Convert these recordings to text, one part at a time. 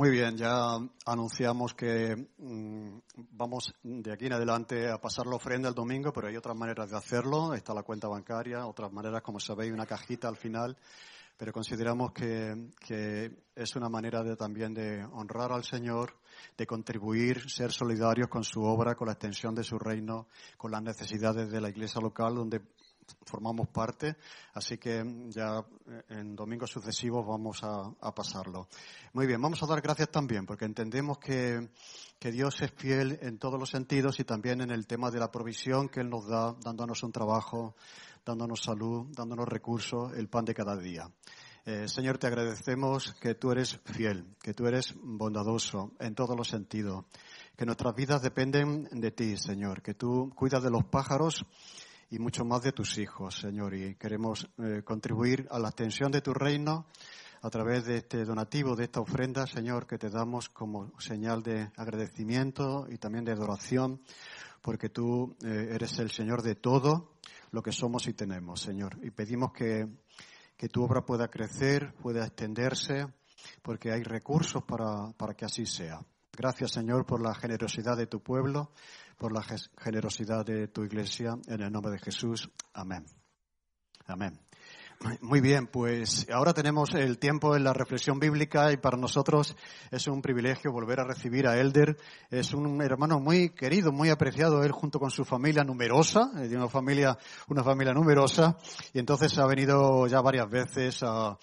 Muy bien, ya anunciamos que mm, vamos de aquí en adelante a pasar la ofrenda el domingo, pero hay otras maneras de hacerlo. Está la cuenta bancaria, otras maneras, como sabéis, una cajita al final. Pero consideramos que, que es una manera de, también de honrar al Señor, de contribuir, ser solidarios con su obra, con la extensión de su reino, con las necesidades de la iglesia local, donde formamos parte, así que ya eh, en domingos sucesivos vamos a, pasarlo. Muy bien, vamos a dar gracias también, porque entendemos que, Dios es fiel en todos los sentidos y también en el tema de la provisión que Él nos da, dándonos un trabajo, dándonos salud, dándonos recursos, el pan de cada día. Eh, Señor, te agradecemos que tú eres fiel, que tú eres bondadoso en todos los sentidos, que nuestras vidas dependen de ti, Señor, que tú cuidas de los pájaros y mucho más de tus hijos, Señor. Y queremos eh, contribuir a la extensión de tu reino a través de este donativo, de esta ofrenda, Señor, que te damos como señal de agradecimiento y también de adoración, porque tú eh, eres el Señor de todo lo que somos y tenemos, Señor. Y pedimos que, que tu obra pueda crecer, pueda extenderse, porque hay recursos para, para que así sea. Gracias, Señor, por la generosidad de tu pueblo por la generosidad de tu iglesia. En el nombre de Jesús. Amén. Amén. Muy bien, pues ahora tenemos el tiempo en la reflexión bíblica y para nosotros es un privilegio volver a recibir a Elder. Es un hermano muy querido, muy apreciado, él junto con su familia numerosa, eh, una familia, una familia numerosa, y entonces ha venido ya varias veces a,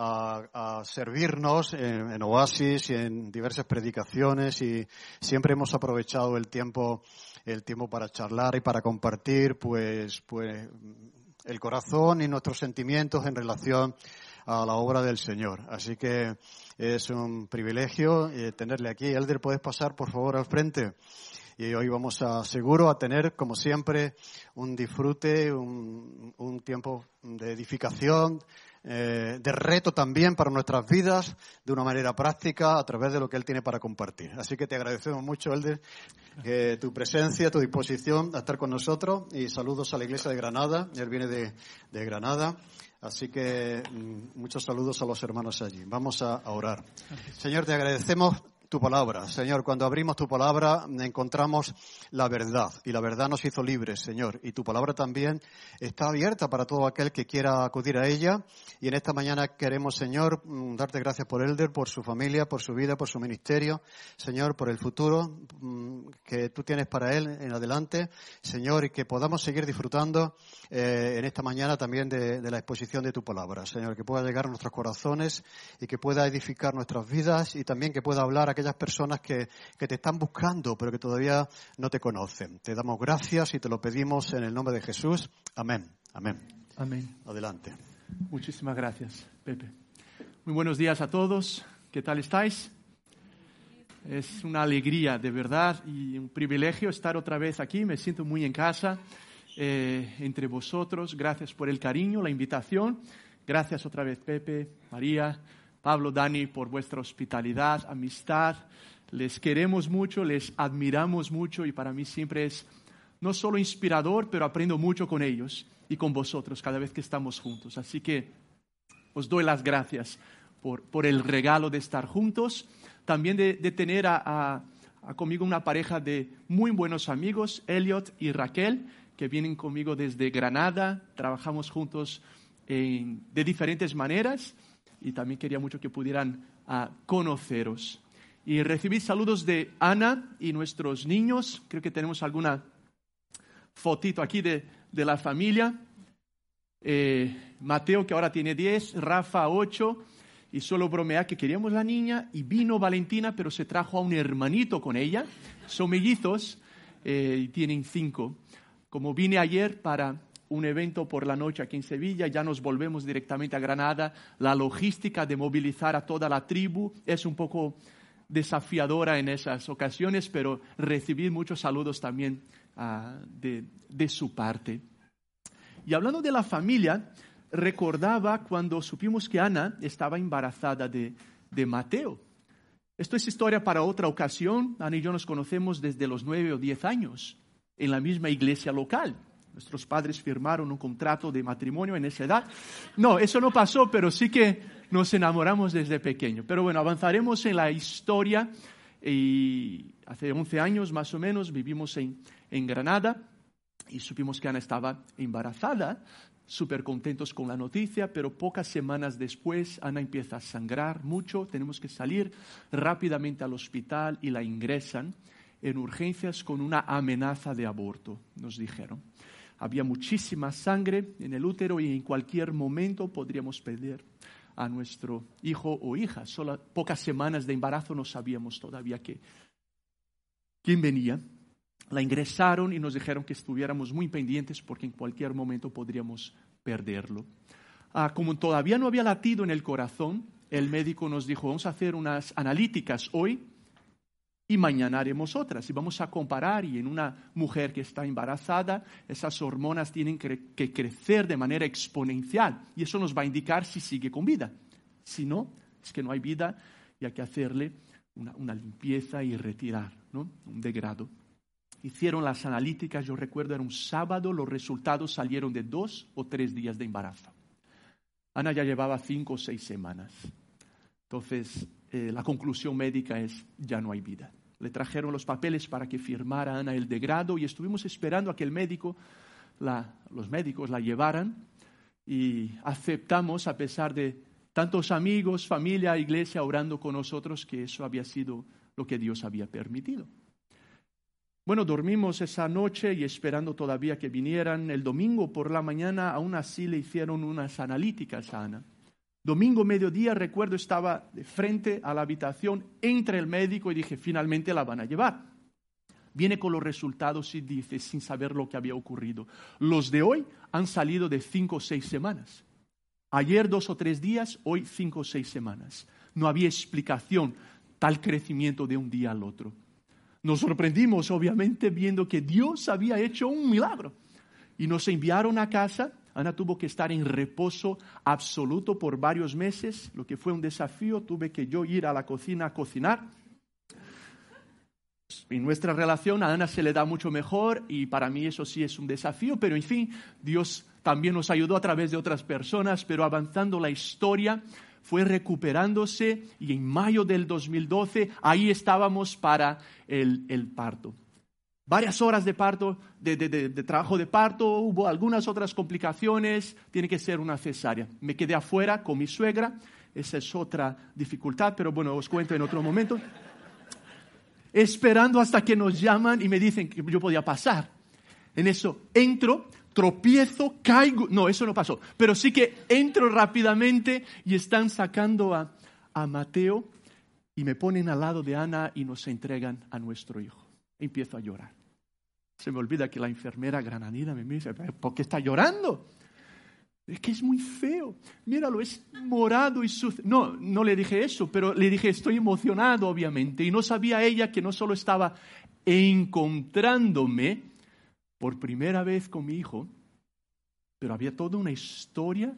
a, servirnos en, Oasis y en diversas predicaciones y siempre hemos aprovechado el tiempo, el tiempo para charlar y para compartir, pues, pues, el corazón y nuestros sentimientos en relación a la obra del Señor. Así que es un privilegio eh, tenerle aquí. Elder, ¿puedes pasar por favor al frente? Y hoy vamos a, seguro, a tener, como siempre, un disfrute, un, un tiempo de edificación, eh, de reto también para nuestras vidas de una manera práctica a través de lo que Él tiene para compartir. Así que te agradecemos mucho, Elder, tu presencia, tu disposición a estar con nosotros y saludos a la Iglesia de Granada. Él viene de, Granada. Así que mm, muchos saludos a los hermanos allí. Vamos a orar. Señor, te agradecemos tu palabra. Señor, cuando abrimos tu palabra encontramos la verdad y la verdad nos hizo libres, Señor. Y tu palabra también está abierta para todo aquel que quiera acudir a ella. Y en esta mañana queremos, Señor, mm, darte gracias por Elder, por su familia, por su vida, por su ministerio. Señor, por el futuro mm, que tú tienes para él en adelante. Señor, y que podamos seguir disfrutando eh, en esta mañana también de, de la exposición de tu palabra. Señor, que pueda llegar a nuestros corazones y que pueda edificar nuestras vidas y también que pueda hablar a aquellas personas que, que te están buscando, pero que todavía no te conocen. Te damos gracias y te lo pedimos en el nombre de Jesús. Amén. Amén. Amén. Adelante. Muchísimas gracias, Pepe. Muy buenos días a todos. ¿Qué tal estáis? Es una alegría, de verdad, y un privilegio estar otra vez aquí. Me siento muy en casa eh, entre vosotros. Gracias por el cariño, la invitación. Gracias otra vez, Pepe, María, Pablo, Dani, por vuestra hospitalidad, amistad. Les queremos mucho, les admiramos mucho y para mí siempre es no solo inspirador, pero aprendo mucho con ellos y con vosotros cada vez que estamos juntos. Así que os doy las gracias por, por el regalo de estar juntos, también de, tener a, conmigo una pareja de muy buenos amigos, Elliot y Raquel, que vienen conmigo desde Granada, trabajamos juntos de diferentes maneras y también quería mucho que pudieran ah, conoceros. Y recibí saludos de Ana y nuestros niños. Creo que tenemos alguna fotito aquí de, de la familia. Eh, Mateo, que ahora tiene 10, Rafa 8, y solo bromea que queríamos la niña, y vino Valentina, pero se trajo a un hermanito con ella. Son mellizos eh, y tienen 5. Como vine ayer para un evento por la noche aquí en Sevilla, ya nos volvemos directamente a Granada. La logística de movilizar a toda la tribu es un poco desafiadora en esas ocasiones, pero recibí muchos saludos también ah, de, su parte. Y hablando de la familia, recordaba cuando supimos que Ana estaba embarazada de, de Mateo. Esto es historia para otra ocasión. Ana y yo nos conocemos desde los nueve o diez años en la misma iglesia local. Nuestros padres firmaron un contrato de matrimonio en esa edad. No, eso no pasó, pero sí que nos enamoramos desde pequeño. Pero bueno, avanzaremos en la historia. Y hace 11 años más o menos vivimos en, en Granada y supimos que Ana estaba embarazada súper contentos con la noticia, pero pocas semanas después Ana empieza a sangrar mucho, tenemos que salir rápidamente al hospital y la ingresan en urgencias con una amenaza de aborto, nos dijeron. Había muchísima sangre en el útero y en cualquier momento podríamos perder a nuestro hijo o hija. Solo pocas semanas de embarazo no sabíamos todavía que, quién venía. La ingresaron y nos dijeron que estuviéramos muy pendientes porque en cualquier momento podríamos perderlo. Ah, como todavía no había latido en el corazón, el médico nos dijo, vamos a hacer unas analíticas hoy y mañana haremos otras. Y vamos a comparar y en una mujer que está embarazada, esas hormonas tienen que crecer de manera exponencial y eso nos va a indicar si sigue con vida. Si no, es que no hay vida y hay que hacerle una, limpieza y retirar un degrado. Hicieron las analíticas, yo recuerdo, era un sábado, los resultados salieron de dos o tres días de embarazo. Ana ya llevaba cinco o seis semanas. Entonces, eh, la conclusión médica es, ya no hay vida. Le trajeron los papeles para que firmara Ana el degrado y estuvimos esperando a que el médico, los médicos la llevaran y aceptamos, a pesar de tantos amigos, familia, iglesia orando con nosotros, que eso había sido lo que Dios había permitido. Bueno, dormimos esa noche y esperando todavía que vinieran. El domingo por la mañana aún así le hicieron unas analíticas a Ana. Domingo mediodía, recuerdo, estaba de frente a la habitación, entre el médico y dije, finalmente la van a llevar. Viene con los resultados y dice, sin saber lo que había ocurrido, los de hoy han salido de cinco o seis semanas. Ayer dos o tres días, hoy cinco o seis semanas. No había explicación tal crecimiento de un día al otro. Nos sorprendimos, obviamente, viendo que Dios había hecho un milagro. Y nos enviaron a casa. Ana tuvo que estar en reposo absoluto por varios meses, lo que fue un desafío. Tuve que yo ir a la cocina a cocinar. En nuestra relación a Ana se le da mucho mejor y para mí eso sí es un desafío, pero en fin, Dios también nos ayudó a través de otras personas, pero avanzando la historia, fue recuperándose y en mayo del 2012 ahí estábamos para el, parto. Varias horas de parto, de, trabajo de parto, hubo algunas otras complicaciones, tiene que ser una cesárea. Me quedé afuera con mi suegra, esa es otra dificultad, pero bueno, os cuento en otro momento. Esperando hasta que nos llaman y me dicen que yo podía pasar. En eso entro, tropiezo, caigo. No, eso no pasó. Pero sí que entro rápidamente y están sacando a, Mateo y me ponen al lado de Ana y nos entregan a nuestro hijo. Empiezo a llorar. Se me olvida que la enfermera granadina me dice, ¿por qué está llorando? Es que es muy feo. Míralo, es morado y sucio. No, no le dije eso, pero le dije, estoy emocionado, obviamente. Y no sabía ella que no solo estaba encontrándome, por primera vez con mi hijo, pero había toda una historia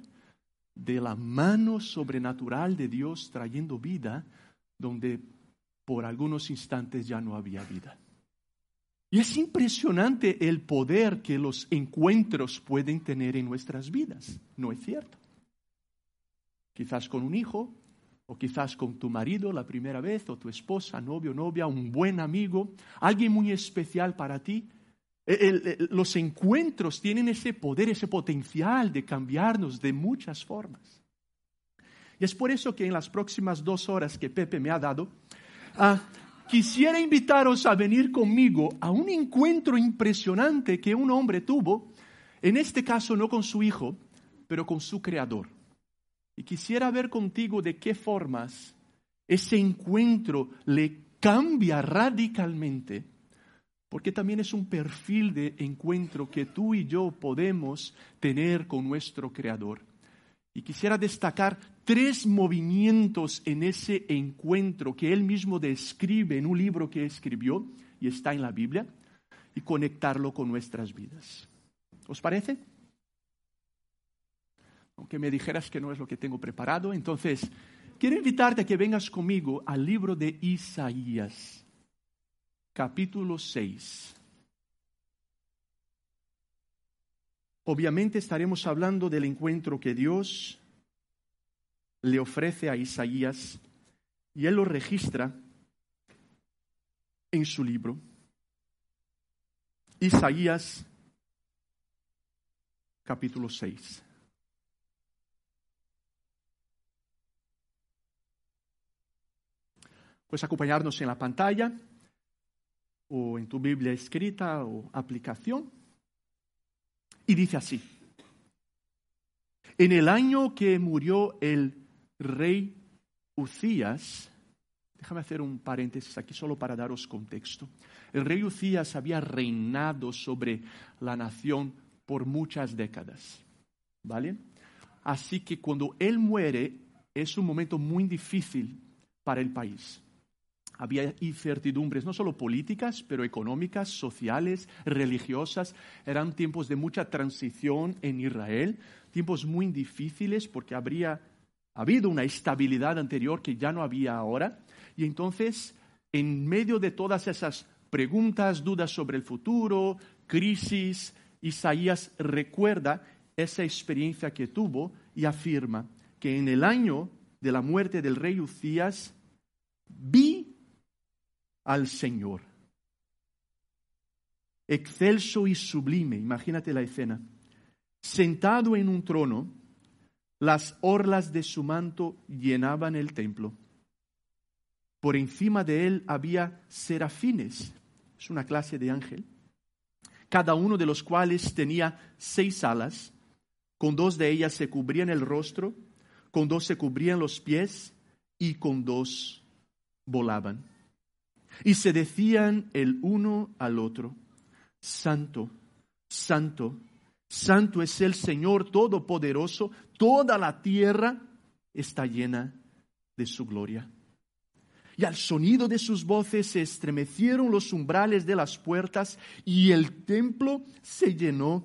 de la mano sobrenatural de Dios trayendo vida donde por algunos instantes ya no había vida. Y es impresionante el poder que los encuentros pueden tener en nuestras vidas, ¿no es cierto? Quizás con un hijo, o quizás con tu marido la primera vez, o tu esposa, novio, novia, un buen amigo, alguien muy especial para ti, los encuentros tienen ese poder, ese potencial de cambiarnos de muchas formas. Y es por eso que en las próximas dos horas que Pepe me ha dado, ah, quisiera invitaros a venir conmigo a un encuentro impresionante que un hombre tuvo, en este caso no con su hijo, pero con su creador. Y quisiera ver contigo de qué formas ese encuentro le cambia radicalmente porque también es un perfil de encuentro que tú y yo podemos tener con nuestro Creador. Y quisiera destacar tres movimientos en ese encuentro que él mismo describe en un libro que escribió y está en la Biblia y conectarlo con nuestras vidas. ¿Os parece? Aunque me dijeras que no es lo que tengo preparado, entonces quiero invitarte a que vengas conmigo al libro de Isaías, capítulo 6. Obviamente estaremos hablando del encuentro que Dios le ofrece a Isaías y él lo registra en su libro. Isaías capítulo 6. Puedes acompañarnos en la pantalla o en tu Biblia escrita o aplicación. Y dice así, en el año que murió el rey Ucías, déjame hacer un paréntesis aquí solo para daros contexto, el rey Ucías había reinado sobre la nación por muchas décadas, ¿vale? Así que cuando él muere es un momento muy difícil para el país había incertidumbres, no solo políticas, pero económicas, sociales, religiosas. Eran tiempos de mucha transición en Israel, tiempos muy difíciles porque habría habido una estabilidad anterior que ya no había ahora. Y entonces, en medio de todas esas preguntas, dudas sobre el futuro, crisis, Isaías recuerda esa experiencia que tuvo y afirma que en el año de la muerte del rey Ucías vi al Señor. Excelso y sublime, imagínate la escena. Sentado en un trono, las orlas de su manto llenaban el templo. Por encima de él había serafines, es una clase de ángel, cada uno de los cuales tenía seis alas, con dos de ellas se cubrían el rostro, con dos se cubrían los pies y con dos volaban. Y se decían el uno al otro, Santo, Santo, Santo es el Señor Todopoderoso, toda la tierra está llena de su gloria. Y al sonido de sus voces se estremecieron los umbrales de las puertas y el templo se llenó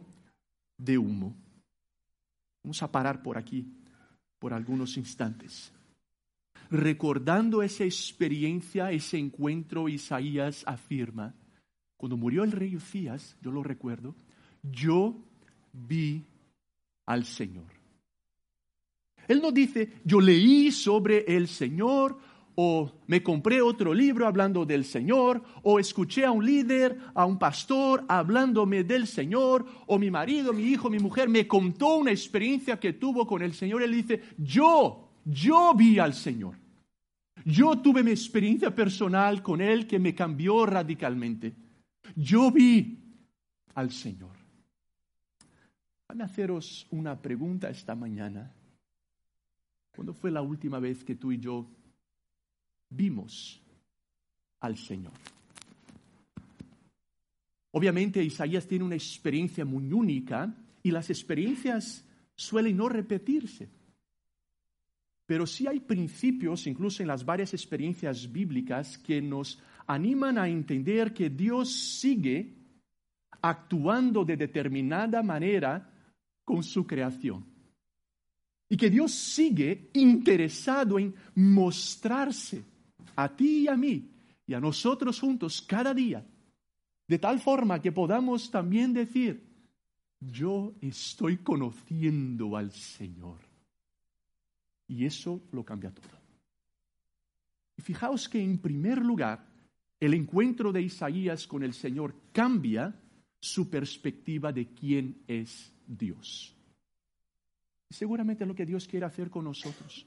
de humo. Vamos a parar por aquí por algunos instantes recordando esa experiencia, ese encuentro, Isaías afirma, cuando murió el rey Ucías, yo lo recuerdo, yo vi al Señor. Él no dice, yo leí sobre el Señor, o me compré otro libro hablando del Señor, o escuché a un líder, a un pastor hablándome del Señor, o mi marido, mi hijo, mi mujer me contó una experiencia que tuvo con el Señor. Él dice, yo yo vi al Señor. Yo tuve mi experiencia personal con Él que me cambió radicalmente. Yo vi al Señor. A haceros una pregunta esta mañana. ¿Cuándo fue la última vez que tú y yo vimos al Señor? Obviamente Isaías tiene una experiencia muy única y las experiencias suelen no repetirse. Pero sí hay principios, incluso en las varias experiencias bíblicas, que nos animan a entender que Dios sigue actuando de determinada manera con su creación. Y que Dios sigue interesado en mostrarse a ti y a mí y a nosotros juntos cada día, de tal forma que podamos también decir, yo estoy conociendo al Señor. Y eso lo cambia todo. Y fijaos que en primer lugar, el encuentro de Isaías con el Señor cambia su perspectiva de quién es Dios. seguramente lo que Dios quiere hacer con nosotros.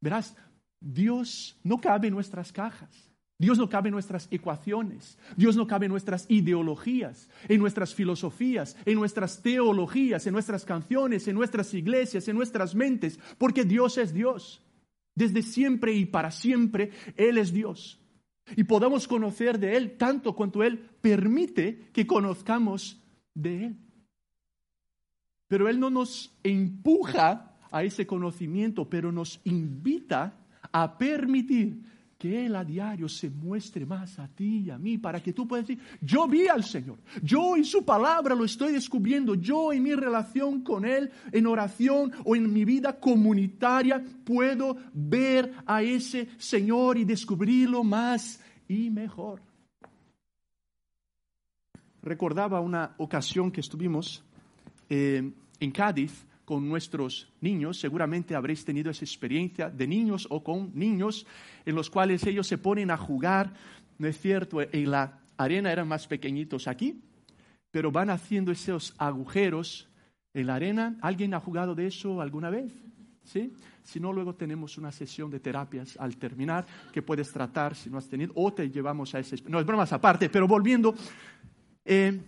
Verás, Dios no cabe en nuestras cajas. Dios no cabe en nuestras ecuaciones, Dios no cabe en nuestras ideologías, en nuestras filosofías, en nuestras teologías, en nuestras canciones, en nuestras iglesias, en nuestras mentes, porque Dios es Dios. Desde siempre y para siempre Él es Dios. Y podamos conocer de Él tanto cuanto Él permite que conozcamos de Él. Pero Él no nos empuja a ese conocimiento, pero nos invita a permitir que Él a diario se muestre más a ti y a mí, para que tú puedas decir, yo vi al Señor, yo en su palabra lo estoy descubriendo, yo en mi relación con Él, en oración o en mi vida comunitaria, puedo ver a ese Señor y descubrirlo más y mejor. Recordaba una ocasión que estuvimos eh, en Cádiz con nuestros niños, seguramente habréis tenido esa experiencia de niños o con niños en los cuales ellos se ponen a jugar, ¿no es cierto? En la arena eran más pequeñitos aquí, pero van haciendo esos agujeros en la arena. ¿Alguien ha jugado de eso alguna vez? ¿Sí? Si no, luego tenemos una sesión de terapias al terminar que puedes tratar si no has tenido, o te llevamos a ese... No, es bromas aparte, pero volviendo, eh,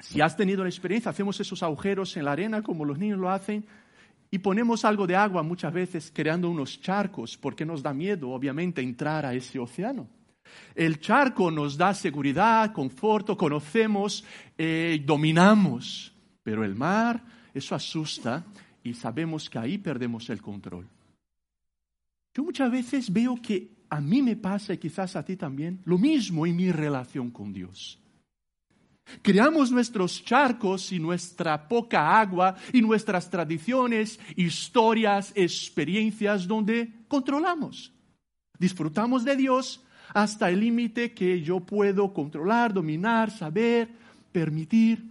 si has tenido la experiencia, hacemos esos agujeros en la arena como los niños lo hacen y ponemos algo de agua muchas veces creando unos charcos porque nos da miedo, obviamente, entrar a ese océano. El charco nos da seguridad, conforto, conocemos, eh, dominamos, pero el mar, eso asusta y sabemos que ahí perdemos el control. Yo muchas veces veo que a mí me pasa y quizás a ti también lo mismo en mi relación con Dios. Creamos nuestros charcos y nuestra poca agua y nuestras tradiciones, historias, experiencias donde controlamos. Disfrutamos de Dios hasta el límite que yo puedo controlar, dominar, saber, permitir.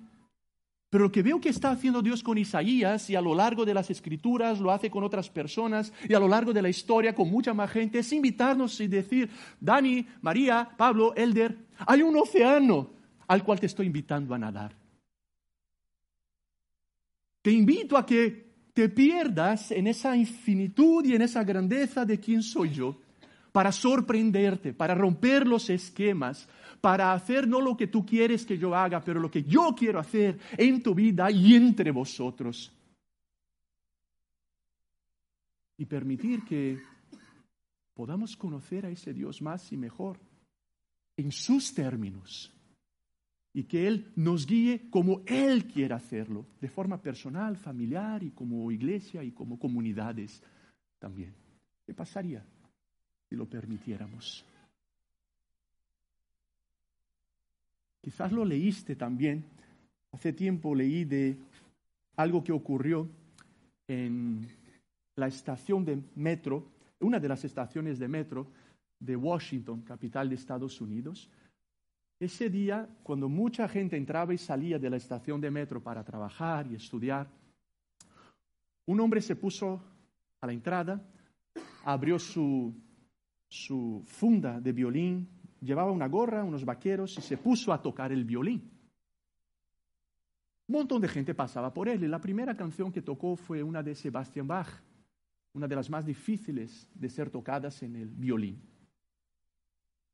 Pero lo que veo que está haciendo Dios con Isaías y a lo largo de las escrituras lo hace con otras personas y a lo largo de la historia con mucha más gente es invitarnos y decir, Dani, María, Pablo, Elder, hay un océano al cual te estoy invitando a nadar. Te invito a que te pierdas en esa infinitud y en esa grandeza de quién soy yo, para sorprenderte, para romper los esquemas, para hacer no lo que tú quieres que yo haga, pero lo que yo quiero hacer en tu vida y entre vosotros. Y permitir que podamos conocer a ese Dios más y mejor en sus términos y que Él nos guíe como Él quiera hacerlo, de forma personal, familiar y como iglesia y como comunidades también. ¿Qué pasaría si lo permitiéramos? Quizás lo leíste también. Hace tiempo leí de algo que ocurrió en la estación de metro, una de las estaciones de metro de Washington, capital de Estados Unidos, ese día, cuando mucha gente entraba y salía de la estación de metro para trabajar y estudiar, un hombre se puso a la entrada, abrió su, su funda de violín, llevaba una gorra, unos vaqueros y se puso a tocar el violín. Un montón de gente pasaba por él y la primera canción que tocó fue una de Sebastian Bach, una de las más difíciles de ser tocadas en el violín.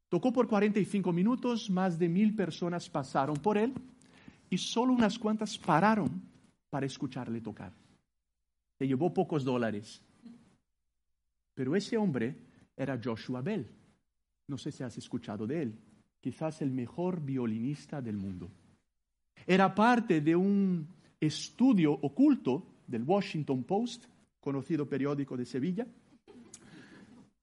Tocó por 45 minutos, más de mil personas pasaron por él y solo unas cuantas pararon para escucharle tocar. Se llevó pocos dólares. Pero ese hombre era Joshua Bell. No sé si has escuchado de él. Quizás el mejor violinista del mundo. Era parte de un estudio oculto del Washington Post, conocido periódico de Sevilla,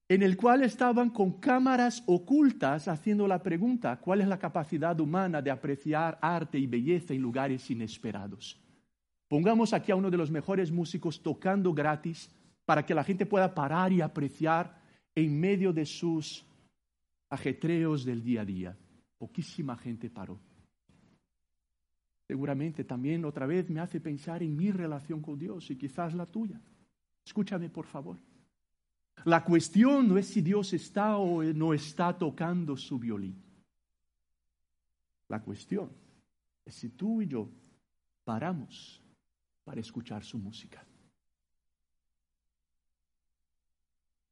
en el cual estaban con cámaras ocultas haciendo la pregunta, ¿cuál es la capacidad humana de apreciar arte y belleza en lugares inesperados? Pongamos aquí a uno de los mejores músicos tocando gratis para que la gente pueda parar y apreciar en medio de sus ajetreos del día a día. Poquísima gente paró. Seguramente también otra vez me hace pensar en mi relación con Dios y quizás la tuya. Escúchame, por favor. La cuestión no es si Dios está o no está tocando su violín. La cuestión es si tú y yo paramos para escuchar su música.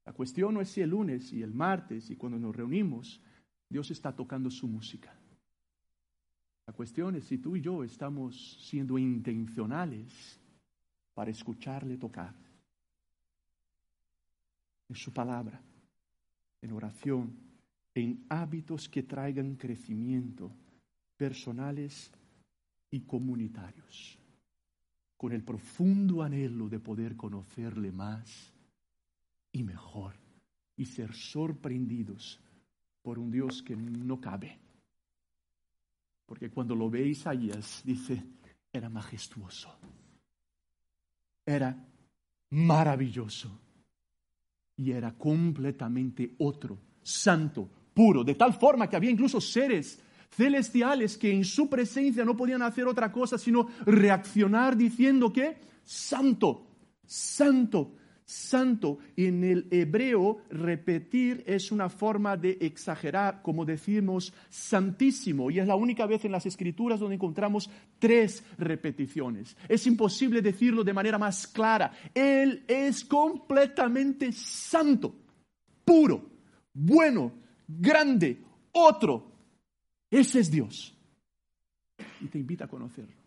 La cuestión no es si el lunes y el martes y cuando nos reunimos Dios está tocando su música. La cuestión es si tú y yo estamos siendo intencionales para escucharle tocar en su palabra, en oración, en hábitos que traigan crecimiento personales y comunitarios. con el profundo anhelo de poder conocerle más y mejor y ser sorprendidos por un Dios que no cabe. Porque cuando lo ve Isaías, dice, era majestuoso, era maravilloso y era completamente otro, santo, puro, de tal forma que había incluso seres celestiales que en su presencia no podían hacer otra cosa sino reaccionar diciendo que santo, santo, santo. En el hebreo, repetir es una forma de exagerar, como decimos santísimo, y es la única vez en las escrituras donde encontramos tres repeticiones. Es imposible decirlo de manera más clara. Él es completamente santo, puro, bueno, grande, otro. Ese es Dios. Y te invita a conocerlo.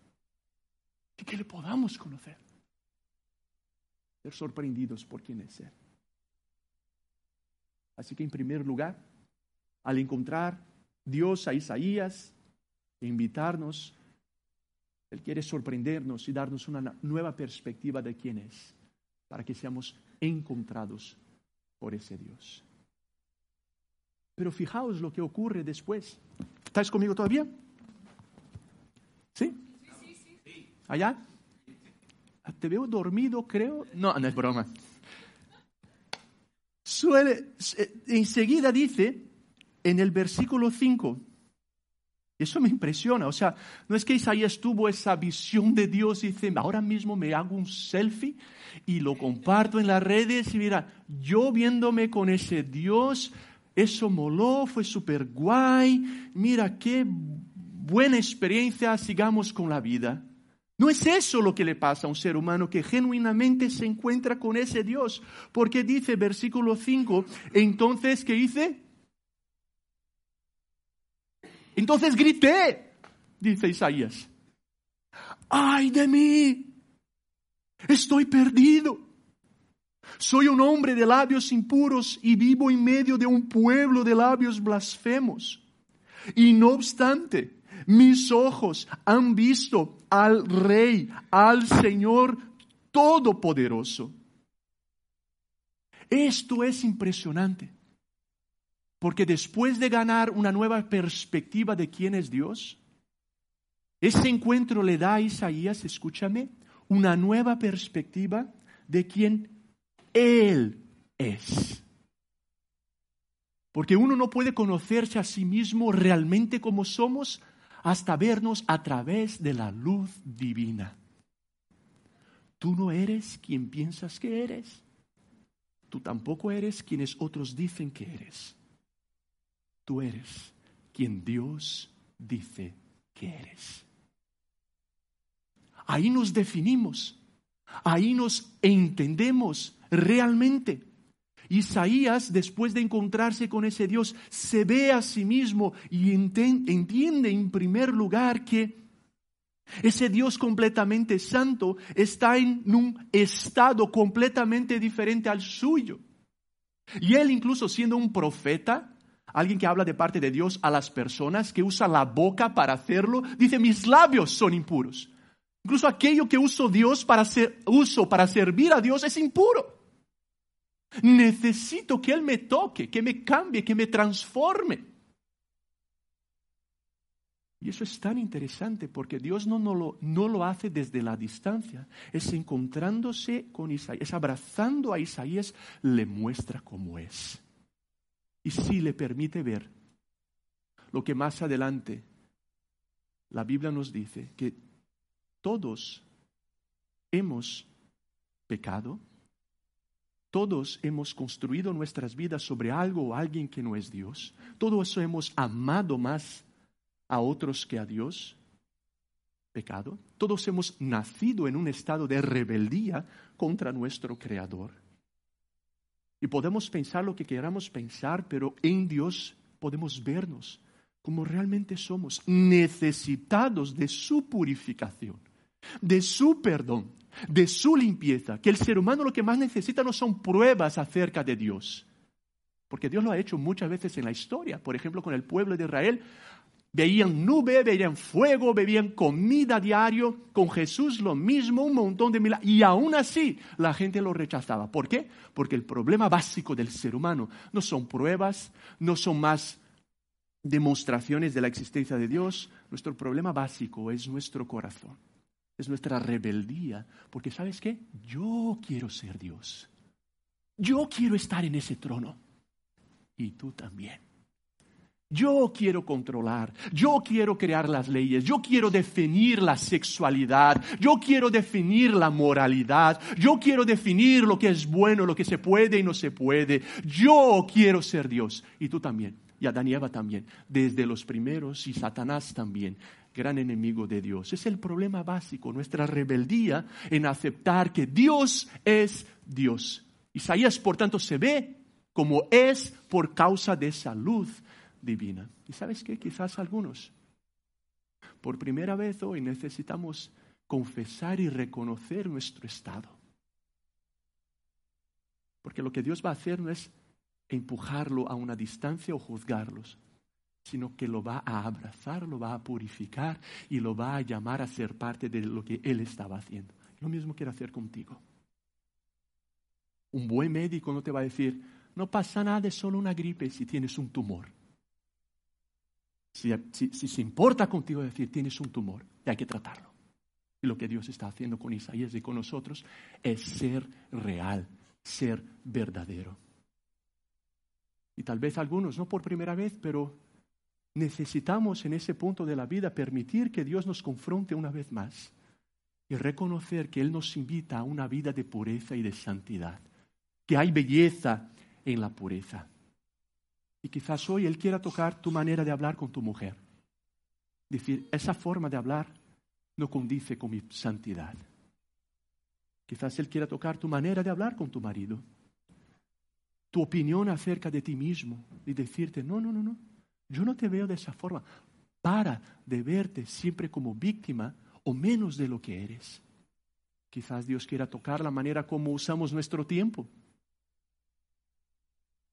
Y que le podamos conocer sorprendidos por quién es Él. Así que en primer lugar, al encontrar Dios a Isaías e invitarnos, Él quiere sorprendernos y darnos una nueva perspectiva de quién es, para que seamos encontrados por ese Dios. Pero fijaos lo que ocurre después. ¿Estáis conmigo todavía? ¿Sí? ¿Allá? Te veo dormido, creo. No, no es broma. Suele, enseguida dice en el versículo 5, eso me impresiona, o sea, no es que Isaías tuvo esa visión de Dios y dice, ahora mismo me hago un selfie y lo comparto en las redes y mira, yo viéndome con ese Dios, eso moló, fue súper guay, mira qué buena experiencia, sigamos con la vida. No es eso lo que le pasa a un ser humano que genuinamente se encuentra con ese Dios. Porque dice versículo 5, entonces, ¿qué dice? Entonces grité, dice Isaías. ¡Ay de mí! Estoy perdido. Soy un hombre de labios impuros y vivo en medio de un pueblo de labios blasfemos. Y no obstante, mis ojos han visto al Rey, al Señor Todopoderoso. Esto es impresionante, porque después de ganar una nueva perspectiva de quién es Dios, ese encuentro le da a Isaías, escúchame, una nueva perspectiva de quién Él es. Porque uno no puede conocerse a sí mismo realmente como somos hasta vernos a través de la luz divina. Tú no eres quien piensas que eres. Tú tampoco eres quienes otros dicen que eres. Tú eres quien Dios dice que eres. Ahí nos definimos, ahí nos entendemos realmente. Isaías, después de encontrarse con ese Dios, se ve a sí mismo y entiende en primer lugar que ese Dios completamente santo está en un estado completamente diferente al suyo. Y él incluso siendo un profeta, alguien que habla de parte de Dios a las personas, que usa la boca para hacerlo, dice, mis labios son impuros. Incluso aquello que uso Dios para uso para servir a Dios es impuro. Necesito que Él me toque, que me cambie, que me transforme. Y eso es tan interesante porque Dios no, no, lo, no lo hace desde la distancia, es encontrándose con Isaías, es abrazando a Isaías, le muestra cómo es. Y sí le permite ver lo que más adelante la Biblia nos dice, que todos hemos pecado, todos hemos construido nuestras vidas sobre algo o alguien que no es Dios. Todos hemos amado más a otros que a Dios. Pecado. Todos hemos nacido en un estado de rebeldía contra nuestro Creador. Y podemos pensar lo que queramos pensar, pero en Dios podemos vernos como realmente somos, necesitados de su purificación, de su perdón, de su limpieza, que el ser humano lo que más necesita no son pruebas acerca de Dios, porque Dios lo ha hecho muchas veces en la historia, por ejemplo con el pueblo de Israel, Veían nube, veían fuego, bebían comida diario, con Jesús lo mismo, un montón de milagros. Y aún así la gente lo rechazaba. ¿Por qué? Porque el problema básico del ser humano no son pruebas, no son más demostraciones de la existencia de Dios. Nuestro problema básico es nuestro corazón, es nuestra rebeldía. Porque sabes qué? Yo quiero ser Dios. Yo quiero estar en ese trono. Y tú también. Yo quiero controlar, yo quiero crear las leyes, yo quiero definir la sexualidad, yo quiero definir la moralidad, yo quiero definir lo que es bueno, lo que se puede y no se puede. Yo quiero ser Dios y tú también, y Adán y Eva también, desde los primeros y Satanás también, gran enemigo de Dios. Es el problema básico, nuestra rebeldía en aceptar que Dios es Dios. Isaías, por tanto, se ve como es por causa de esa luz divina. ¿Y sabes qué? Quizás algunos, por primera vez hoy necesitamos confesar y reconocer nuestro estado. Porque lo que Dios va a hacer no es empujarlo a una distancia o juzgarlos, sino que lo va a abrazar, lo va a purificar y lo va a llamar a ser parte de lo que Él estaba haciendo. Lo mismo quiere hacer contigo. Un buen médico no te va a decir, no pasa nada, es solo una gripe si tienes un tumor. Si, se importa contigo decir, tienes un tumor y hay que tratarlo. Y lo que Dios está haciendo con Isaías y con nosotros es ser real, ser verdadero. Y tal vez algunos, no por primera vez, pero necesitamos en ese punto de la vida permitir que Dios nos confronte una vez más y reconocer que Él nos invita a una vida de pureza y de santidad, que hay belleza en la pureza. Y quizás hoy Él quiera tocar tu manera de hablar con tu mujer. Decir, esa forma de hablar no condice con mi santidad. Quizás Él quiera tocar tu manera de hablar con tu marido. Tu opinión acerca de ti mismo y decirte, no, no, no, no, yo no te veo de esa forma. Para de verte siempre como víctima o menos de lo que eres. Quizás Dios quiera tocar la manera como usamos nuestro tiempo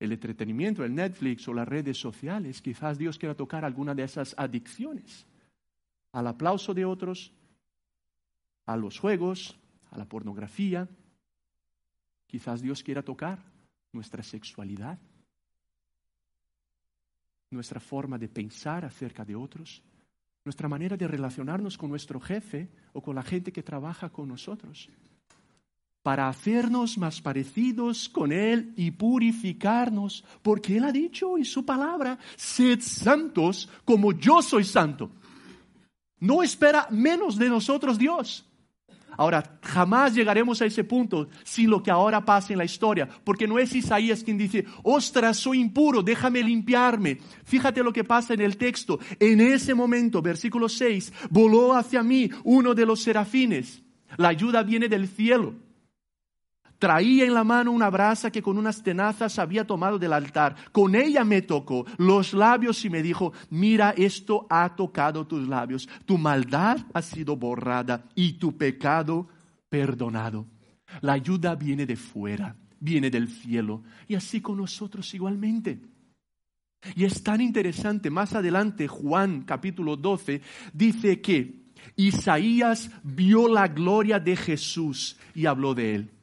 el entretenimiento, el Netflix o las redes sociales. Quizás Dios quiera tocar alguna de esas adicciones. Al aplauso de otros, a los juegos, a la pornografía. Quizás Dios quiera tocar nuestra sexualidad, nuestra forma de pensar acerca de otros, nuestra manera de relacionarnos con nuestro jefe o con la gente que trabaja con nosotros para hacernos más parecidos con Él y purificarnos, porque Él ha dicho en su palabra, sed santos como yo soy santo. No espera menos de nosotros Dios. Ahora, jamás llegaremos a ese punto sin lo que ahora pasa en la historia, porque no es Isaías quien dice, ostras, soy impuro, déjame limpiarme. Fíjate lo que pasa en el texto. En ese momento, versículo 6, voló hacia mí uno de los serafines. La ayuda viene del cielo Traía en la mano una brasa que con unas tenazas había tomado del altar. Con ella me tocó los labios y me dijo, mira, esto ha tocado tus labios. Tu maldad ha sido borrada y tu pecado perdonado. La ayuda viene de fuera, viene del cielo. Y así con nosotros igualmente. Y es tan interesante, más adelante Juan capítulo 12 dice que Isaías vio la gloria de Jesús y habló de él.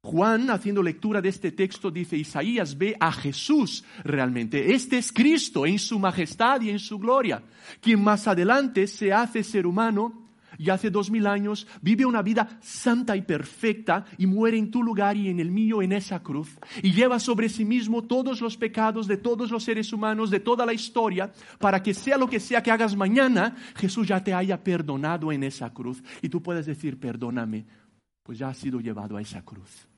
Juan, haciendo lectura de este texto, dice, Isaías ve a Jesús realmente. Este es Cristo en su majestad y en su gloria, quien más adelante se hace ser humano y hace dos mil años vive una vida santa y perfecta y muere en tu lugar y en el mío en esa cruz y lleva sobre sí mismo todos los pecados de todos los seres humanos de toda la historia para que sea lo que sea que hagas mañana, Jesús ya te haya perdonado en esa cruz y tú puedes decir, perdóname, pues ya has sido llevado a esa cruz.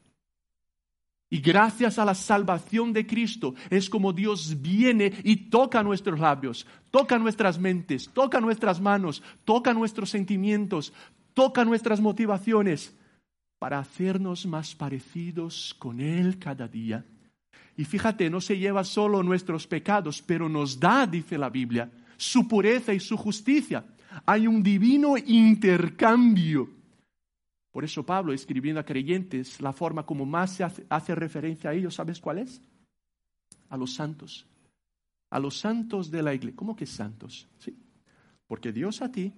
Y gracias a la salvación de Cristo es como Dios viene y toca nuestros labios, toca nuestras mentes, toca nuestras manos, toca nuestros sentimientos, toca nuestras motivaciones para hacernos más parecidos con Él cada día. Y fíjate, no se lleva solo nuestros pecados, pero nos da, dice la Biblia, su pureza y su justicia. Hay un divino intercambio por eso Pablo, escribiendo a creyentes, la forma como más se hace, referencia a ellos, ¿sabes cuál es? A los santos. a los santos de la iglesia. ¿Cómo que santos? Sí. Porque Dios a ti,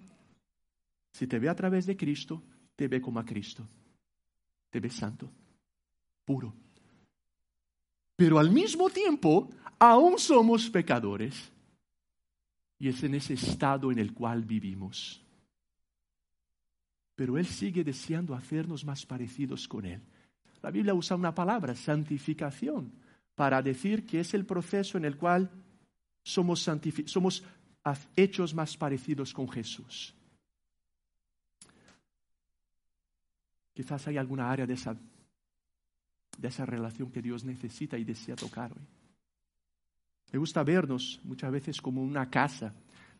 si te ve a través de Cristo, te ve como a Cristo. Te ve santo, puro. Pero al mismo tiempo, aún somos pecadores. Y es en ese estado en el cual vivimos. Pero Él sigue deseando hacernos más parecidos con Él. La Biblia usa una palabra, santificación, para decir que es el proceso en el cual somos, somos hechos más parecidos con Jesús. Quizás hay alguna área de esa, de esa relación que Dios necesita y desea tocar hoy. Me gusta vernos muchas veces como una casa.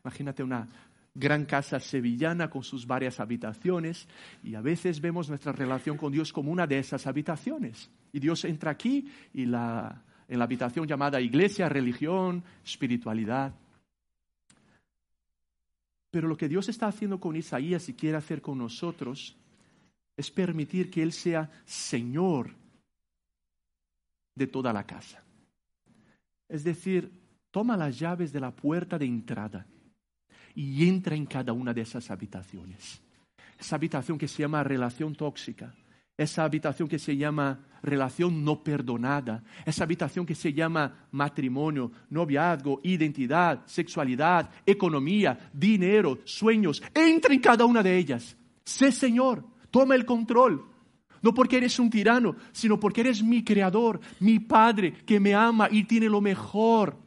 Imagínate una gran casa sevillana con sus varias habitaciones y a veces vemos nuestra relación con Dios como una de esas habitaciones. Y Dios entra aquí y la, en la habitación llamada iglesia, religión, espiritualidad. Pero lo que Dios está haciendo con Isaías y quiere hacer con nosotros es permitir que Él sea Señor de toda la casa. Es decir, toma las llaves de la puerta de entrada y entra en cada una de esas habitaciones. Esa habitación que se llama relación tóxica, esa habitación que se llama relación no perdonada, esa habitación que se llama matrimonio, noviazgo, identidad, sexualidad, economía, dinero, sueños. Entra en cada una de ellas. Sé Señor, toma el control. No porque eres un tirano, sino porque eres mi creador, mi Padre que me ama y tiene lo mejor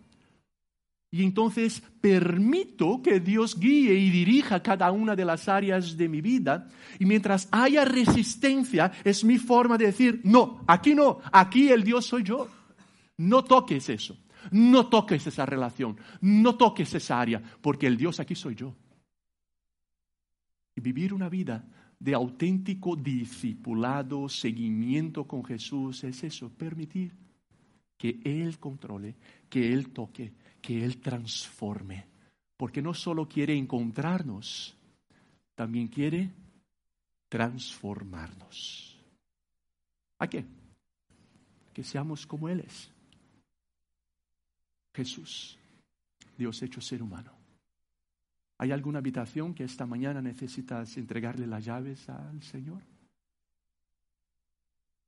y entonces permito que Dios guíe y dirija cada una de las áreas de mi vida. Y mientras haya resistencia, es mi forma de decir, no, aquí no, aquí el Dios soy yo. No toques eso, no toques esa relación, no toques esa área, porque el Dios aquí soy yo. Y vivir una vida de auténtico discipulado, seguimiento con Jesús, es eso, permitir que Él controle, que Él toque que Él transforme. Porque no solo quiere encontrarnos, también quiere transformarnos. ¿A qué? Que seamos como Él es. Jesús, Dios hecho ser humano. ¿Hay alguna habitación que esta mañana necesitas entregarle las llaves al Señor?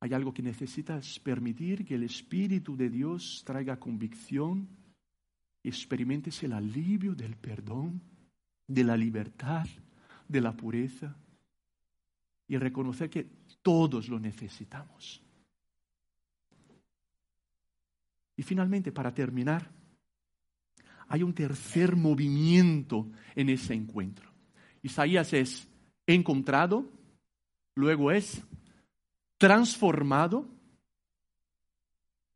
¿Hay algo que necesitas permitir que el Espíritu de Dios traiga convicción experimentes el alivio del perdón, de la libertad, de la pureza y reconocer que todos lo necesitamos. Y finalmente, para terminar, hay un tercer movimiento en ese encuentro. Isaías es encontrado, luego es transformado.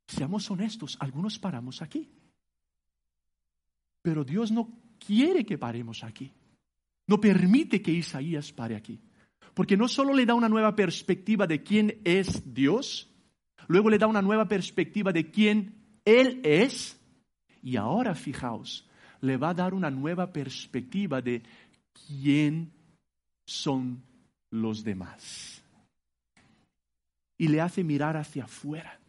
Seamos honestos, algunos paramos aquí. Pero Dios no quiere que paremos aquí. No permite que Isaías pare aquí. Porque no solo le da una nueva perspectiva de quién es Dios, luego le da una nueva perspectiva de quién Él es, y ahora fijaos, le va a dar una nueva perspectiva de quién son los demás. Y le hace mirar hacia afuera,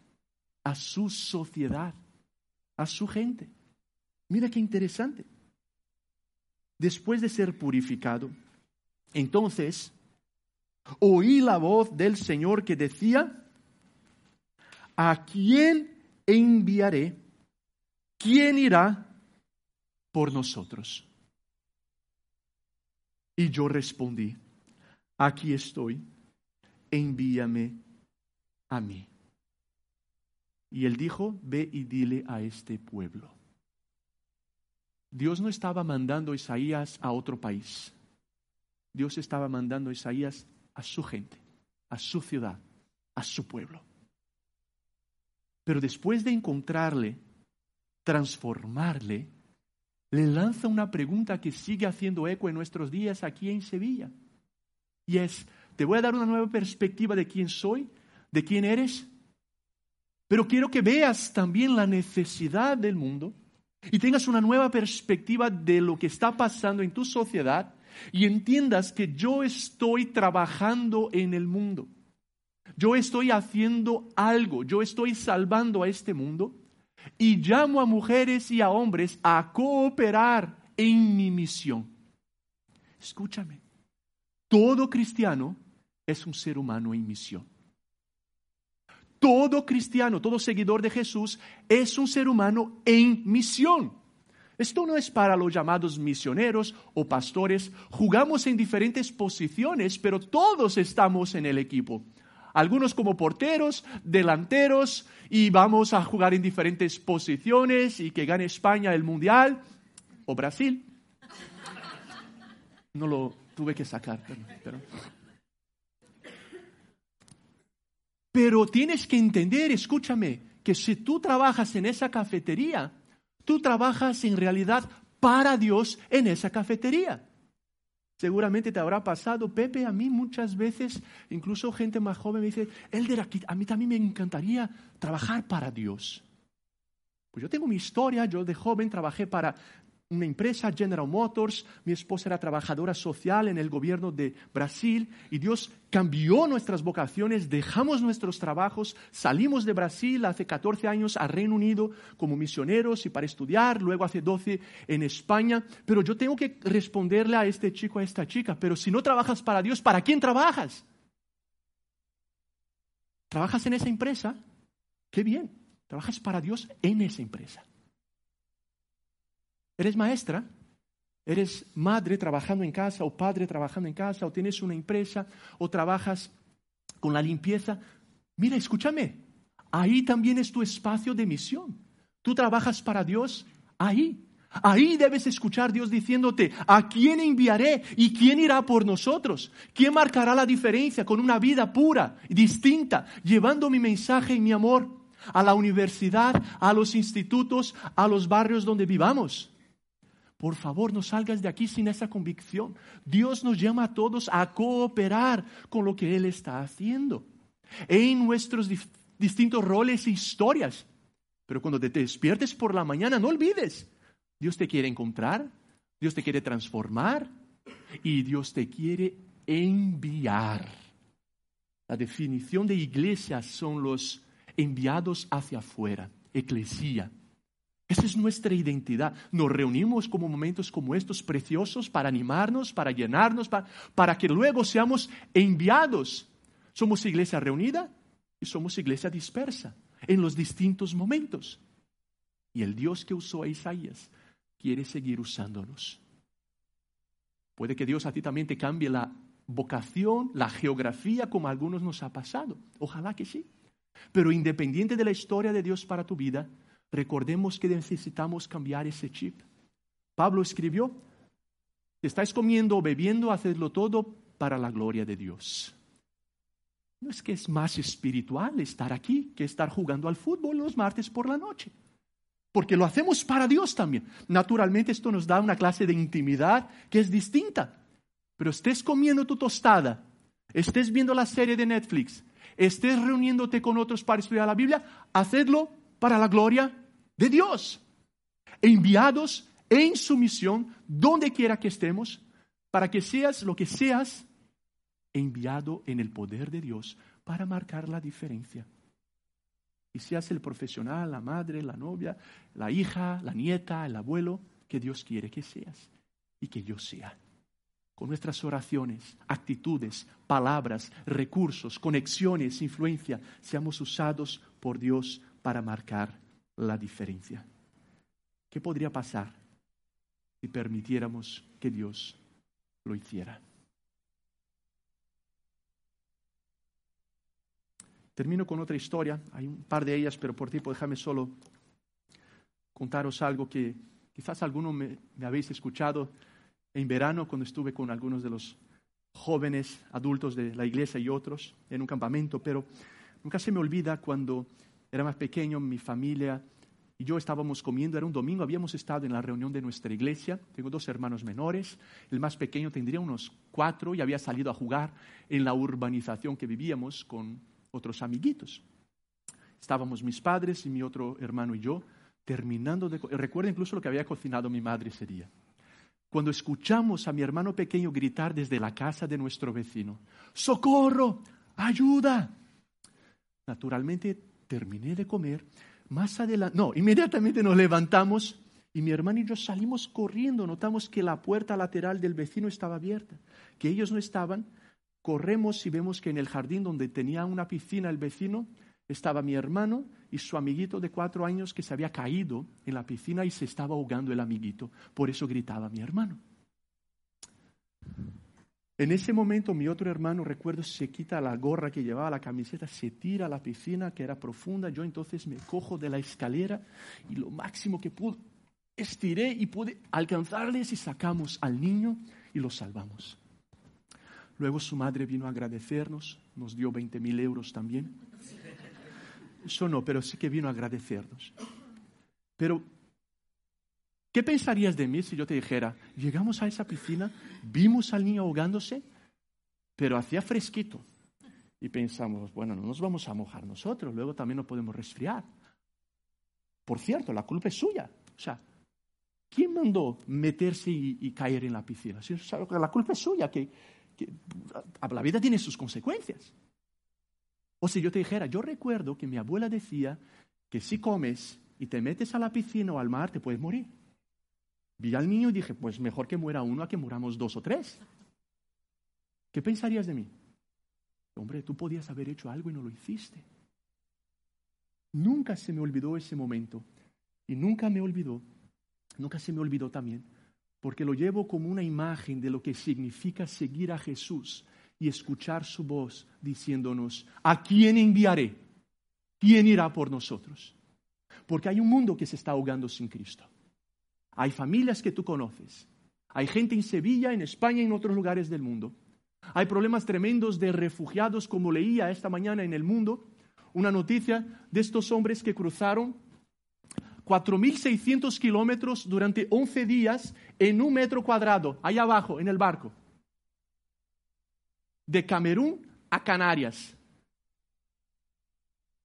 a su sociedad, a su gente. Mira qué interesante. Después de ser purificado, entonces oí la voz del Señor que decía, ¿a quién enviaré? ¿Quién irá por nosotros? Y yo respondí, aquí estoy, envíame a mí. Y él dijo, ve y dile a este pueblo. Dios no estaba mandando a Isaías a otro país. Dios estaba mandando a Isaías a su gente, a su ciudad, a su pueblo. Pero después de encontrarle, transformarle, le lanza una pregunta que sigue haciendo eco en nuestros días aquí en Sevilla. Y es, te voy a dar una nueva perspectiva de quién soy, de quién eres, pero quiero que veas también la necesidad del mundo y tengas una nueva perspectiva de lo que está pasando en tu sociedad y entiendas que yo estoy trabajando en el mundo. Yo estoy haciendo algo, yo estoy salvando a este mundo, y llamo a mujeres y a hombres a cooperar en mi misión. Escúchame, todo cristiano es un ser humano en misión. Todo cristiano, todo seguidor de Jesús es un ser humano en misión. Esto no es para los llamados misioneros o pastores. Jugamos en diferentes posiciones, pero todos estamos en el equipo. Algunos como porteros, delanteros, y vamos a jugar en diferentes posiciones y que gane España el Mundial o Brasil. No lo tuve que sacar, pero, pero tienes que entender, escúchame, que si tú trabajas en esa cafetería, Tú trabajas en realidad para Dios en esa cafetería. Seguramente te habrá pasado, Pepe, a mí muchas veces, incluso gente más joven me dice, Elder, a mí también me encantaría trabajar para Dios. Pues yo tengo mi historia, yo de joven trabajé para una empresa, General Motors. Mi esposa era trabajadora social en el gobierno de Brasil y Dios cambió nuestras vocaciones, dejamos nuestros trabajos, salimos de Brasil hace 14 años a Reino Unido como misioneros y para estudiar, luego hace 12 en España. Pero yo tengo que responderle a este chico, a esta chica, pero si no trabajas para Dios, ¿para quién trabajas? ¿Trabajas en esa empresa? Qué bien, trabajas para Dios en esa empresa. ¿Eres maestra? ¿Eres madre trabajando en casa o padre trabajando en casa o tienes una empresa o trabajas con la limpieza? Mira, escúchame, ahí también es tu espacio de misión. Tú trabajas para Dios ahí. Ahí debes escuchar Dios diciéndote, ¿a quién enviaré y quién irá por nosotros? ¿Quién marcará la diferencia con una vida pura, distinta, llevando mi mensaje y mi amor a la universidad, a los institutos, a los barrios donde vivamos? Por favor, no salgas de aquí sin esa convicción. Dios nos llama a todos a cooperar con lo que Él está haciendo en nuestros distintos roles e historias. Pero cuando te despiertes por la mañana, no olvides, Dios te quiere encontrar, Dios te quiere transformar y Dios te quiere enviar. La definición de iglesia son los enviados hacia afuera, eclesía. Esa es nuestra identidad. Nos reunimos como momentos como estos preciosos para animarnos, para llenarnos, para, para que luego seamos enviados. Somos iglesia reunida y somos iglesia dispersa en los distintos momentos. Y el Dios que usó a Isaías quiere seguir usándonos. Puede que Dios a ti también te cambie la vocación, la geografía, como a algunos nos ha pasado. Ojalá que sí. Pero independiente de la historia de Dios para tu vida, recordemos que necesitamos cambiar ese chip. Pablo escribió, si estáis comiendo o bebiendo, hacedlo todo para la gloria de Dios. No es que es más espiritual estar aquí que estar jugando al fútbol los martes por la noche. Porque lo hacemos para Dios también. Naturalmente esto nos da una clase de intimidad que es distinta. Pero estés comiendo tu tostada, estés viendo la serie de Netflix, estés reuniéndote con otros para estudiar la Biblia, hacedlo para la gloria de Dios, enviados en su misión, donde quiera que estemos, para que seas lo que seas, enviado en el poder de Dios para marcar la diferencia. Y seas el profesional, la madre, la novia, la hija, la nieta, el abuelo, que Dios quiere que seas y que yo sea. Con nuestras oraciones, actitudes, palabras, recursos, conexiones, influencia, seamos usados por Dios para marcar la diferencia. ¿Qué podría pasar si permitiéramos que Dios lo hiciera? Termino con otra historia, hay un par de ellas, pero por tiempo déjame solo contaros algo que quizás alguno me, me habéis escuchado en verano cuando estuve con algunos de los jóvenes adultos de la iglesia y otros en un campamento, pero nunca se me olvida cuando era más pequeño, mi familia y yo estábamos comiendo, era un domingo, habíamos estado en la reunión de nuestra iglesia, tengo dos hermanos menores, el más pequeño tendría unos cuatro y había salido a jugar en la urbanización que vivíamos con otros amiguitos. Estábamos mis padres y mi otro hermano y yo terminando de... Recuerdo incluso lo que había cocinado mi madre ese día. Cuando escuchamos a mi hermano pequeño gritar desde la casa de nuestro vecino, ¡Socorro! ¡Ayuda! Naturalmente terminé de comer, Más adelante, no, inmediatamente nos levantamos y mi hermano y yo salimos corriendo. Notamos que la puerta lateral del vecino estaba abierta, que ellos no estaban. Corremos y vemos que en el jardín donde tenía una piscina el vecino estaba mi hermano y su amiguito de cuatro años que se había caído en la piscina y se estaba ahogando el amiguito. Por eso gritaba mi hermano. En ese momento mi otro hermano, recuerdo, se quita la gorra que llevaba, la camiseta, se tira a la piscina que era profunda. Yo entonces me cojo de la escalera y lo máximo que pude, estiré y pude alcanzarles y sacamos al niño y lo salvamos. Luego su madre vino a agradecernos, nos dio 20 mil euros también. Eso no, pero sí que vino a agradecernos. Pero ¿Qué pensarías de mí si yo te dijera, llegamos a esa piscina, vimos al niño ahogándose, pero hacía fresquito? Y pensamos, bueno, no nos vamos a mojar nosotros, luego también nos podemos resfriar. Por cierto, la culpa es suya. O sea, ¿quién mandó meterse y, caer en la piscina? La culpa es suya, que, que la vida tiene sus consecuencias. O si yo te dijera, yo recuerdo que mi abuela decía que si comes y te metes a la piscina o al mar, te puedes morir. Vi al niño y dije, pues mejor que muera uno a que muramos dos o tres. ¿Qué pensarías de mí? Hombre, tú podías haber hecho algo y no lo hiciste. Nunca se me olvidó ese momento. Y nunca me olvidó, nunca se me olvidó también, porque lo llevo como una imagen de lo que significa seguir a Jesús y escuchar su voz diciéndonos, ¿a quién enviaré? ¿Quién irá por nosotros? Porque hay un mundo que se está ahogando sin Cristo. Hay familias que tú conoces. Hay gente en Sevilla, en España y en otros lugares del mundo. Hay problemas tremendos de refugiados, como leía esta mañana en el mundo, una noticia de estos hombres que cruzaron 4.600 kilómetros durante 11 días en un metro cuadrado, ahí abajo, en el barco. De Camerún a Canarias.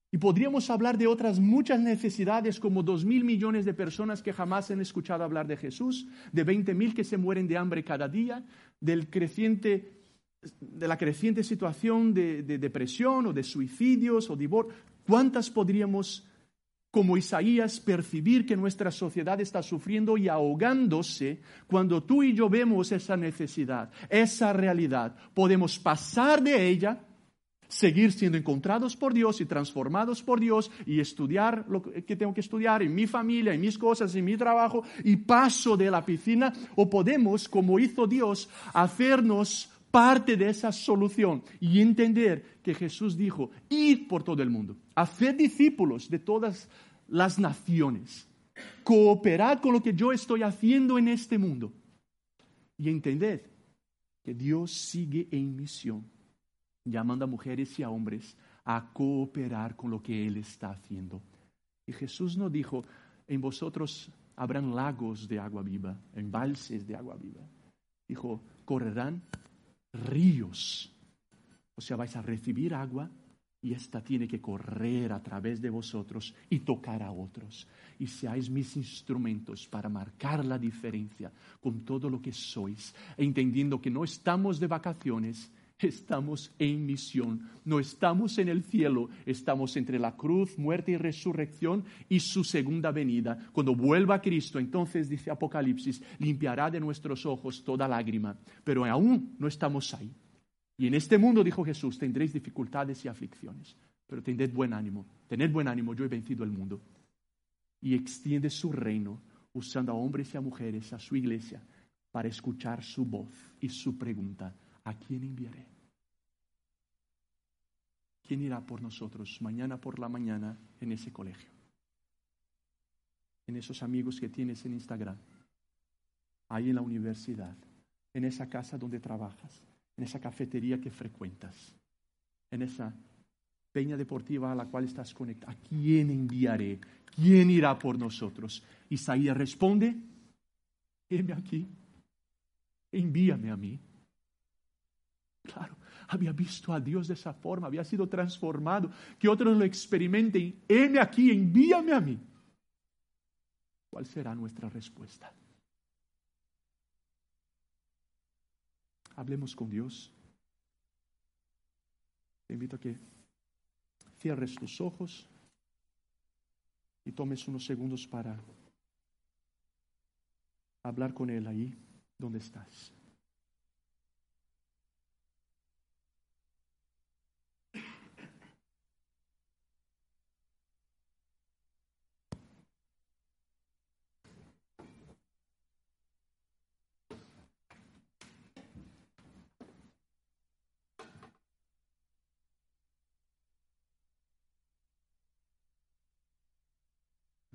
Y podríamos hablar de otras muchas necesidades, como dos mil millones de personas que jamás han escuchado hablar de Jesús, de veinte mil que se mueren de hambre cada día, del creciente, de la creciente situación de, de depresión o de suicidios o divorcio. ¿Cuántas podríamos, como Isaías, percibir que nuestra sociedad está sufriendo y ahogándose cuando tú y yo vemos esa necesidad, esa realidad? Podemos pasar de ella seguir siendo encontrados por Dios y transformados por Dios y estudiar lo que tengo que estudiar en mi familia, en mis cosas, en mi trabajo y paso de la piscina o podemos, como hizo Dios, hacernos parte de esa solución y entender que Jesús dijo, id por todo el mundo, hacer discípulos de todas las naciones, cooperad con lo que yo estoy haciendo en este mundo. Y entended que Dios sigue en misión llamando a mujeres y a hombres a cooperar con lo que Él está haciendo. Y Jesús no dijo, en vosotros habrán lagos de agua viva, embalses de agua viva. Dijo, correrán ríos. O sea, vais a recibir agua y esta tiene que correr a través de vosotros y tocar a otros. Y seáis mis instrumentos para marcar la diferencia con todo lo que sois, entendiendo que no estamos de vacaciones, estamos en misión. No estamos en el cielo, estamos entre la cruz, muerte y resurrección y su segunda venida. Cuando vuelva Cristo, entonces dice Apocalipsis, limpiará de nuestros ojos toda lágrima. Pero aún no estamos ahí. Y en este mundo, dijo Jesús, tendréis dificultades y aflicciones. Pero tened buen ánimo, tened buen ánimo, yo he vencido el mundo. Y extiende su reino usando a hombres y a mujeres, a su iglesia, para escuchar su voz y su pregunta ¿A quién enviaré? ¿Quién irá por nosotros mañana por la mañana en ese colegio? En esos amigos que tienes en Instagram, ahí en la universidad, en esa casa donde trabajas, en esa cafetería que frecuentas, en esa peña deportiva a la cual estás conectado. ¿A quién enviaré? ¿Quién irá por nosotros? Isaías responde, heme aquí, envíame a mí. Claro, había visto a Dios de esa forma, había sido transformado, que otros lo experimenten. Heme aquí, envíame a mí. ¿Cuál será nuestra respuesta? Hablemos con Dios. Te invito a que cierres tus ojos y tomes unos segundos para hablar con Él ahí donde estás.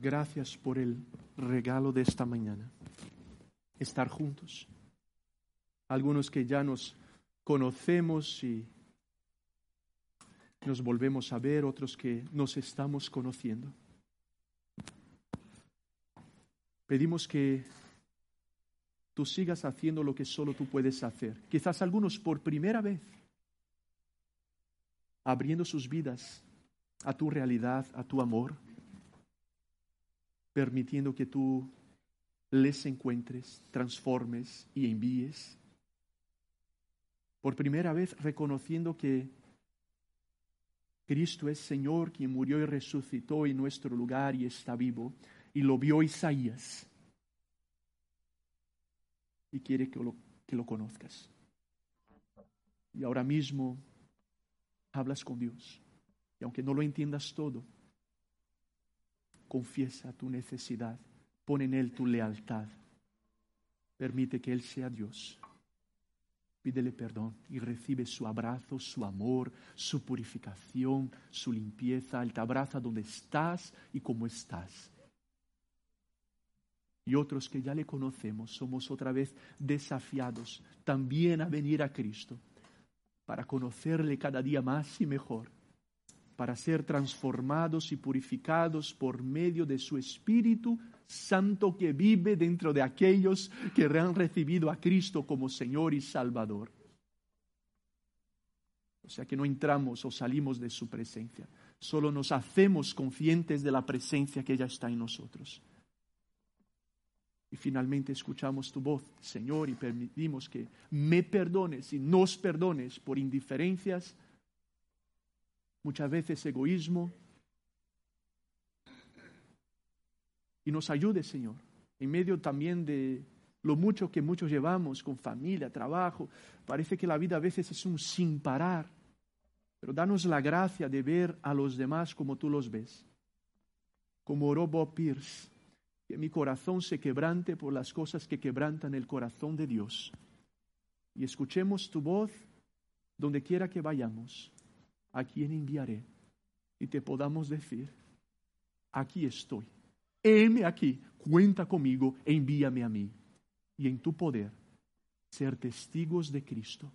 Gracias por el regalo de esta mañana, estar juntos. Algunos que ya nos conocemos y nos volvemos a ver, otros que nos estamos conociendo. Pedimos que tú sigas haciendo lo que solo tú puedes hacer. Quizás algunos por primera vez, abriendo sus vidas a tu realidad, a tu amor permitiendo que tú les encuentres, transformes y envíes. Por primera vez reconociendo que Cristo es Señor, quien murió y resucitó en nuestro lugar y está vivo, y lo vio Isaías. Y quiere que lo, que lo conozcas. Y ahora mismo hablas con Dios. Y aunque no lo entiendas todo, Confiesa tu necesidad. Pon en Él tu lealtad. Permite que Él sea Dios. Pídele perdón y recibe su abrazo, su amor, su purificación, su limpieza. Él te abraza donde estás y como estás. Y otros que ya le conocemos, somos otra vez desafiados también a venir a Cristo para conocerle cada día más y mejor para ser transformados y purificados por medio de su Espíritu Santo que vive dentro de aquellos que han recibido a Cristo como Señor y Salvador. O sea que no entramos o salimos de su presencia, solo nos hacemos conscientes de la presencia que ya está en nosotros. Y finalmente escuchamos tu voz, Señor, y permitimos que me perdones y nos perdones por indiferencias, muchas veces egoísmo. Y nos ayude, Señor, en medio también de lo mucho que muchos llevamos con familia, trabajo. Parece que la vida a veces es un sin parar. Pero danos la gracia de ver a los demás como tú los ves. Como oró Bob Pierce, que mi corazón se quebrante por las cosas que quebrantan el corazón de Dios. Y escuchemos tu voz donde quiera que vayamos a quien enviaré y te podamos decir, aquí estoy, heme aquí, cuenta conmigo, e envíame a mí. Y en tu poder, ser testigos de Cristo,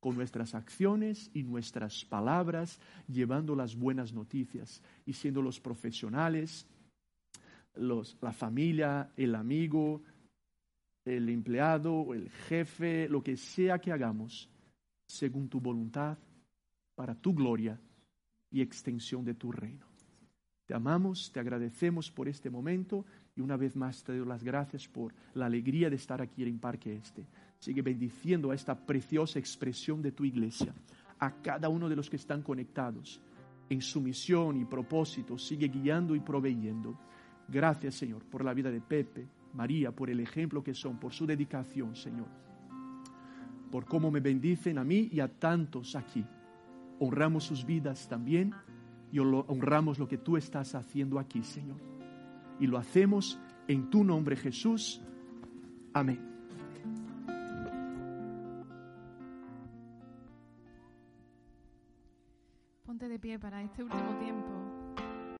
con nuestras acciones y nuestras palabras, llevando las buenas noticias y siendo los profesionales, los, la familia, el amigo, el empleado, el jefe, lo que sea que hagamos, según tu voluntad para tu gloria y extensión de tu reino. Te amamos, te agradecemos por este momento y una vez más te doy las gracias por la alegría de estar aquí en Parque Este. Sigue bendiciendo a esta preciosa expresión de tu iglesia, a cada uno de los que están conectados en su misión y propósito. Sigue guiando y proveyendo. Gracias, Señor, por la vida de Pepe, María, por el ejemplo que son, por su dedicación, Señor, por cómo me bendicen a mí y a tantos aquí honramos sus vidas también y honramos lo que tú estás haciendo aquí, Señor. Y lo hacemos en tu nombre, Jesús. Amén. Ponte de pie para este último tiempo.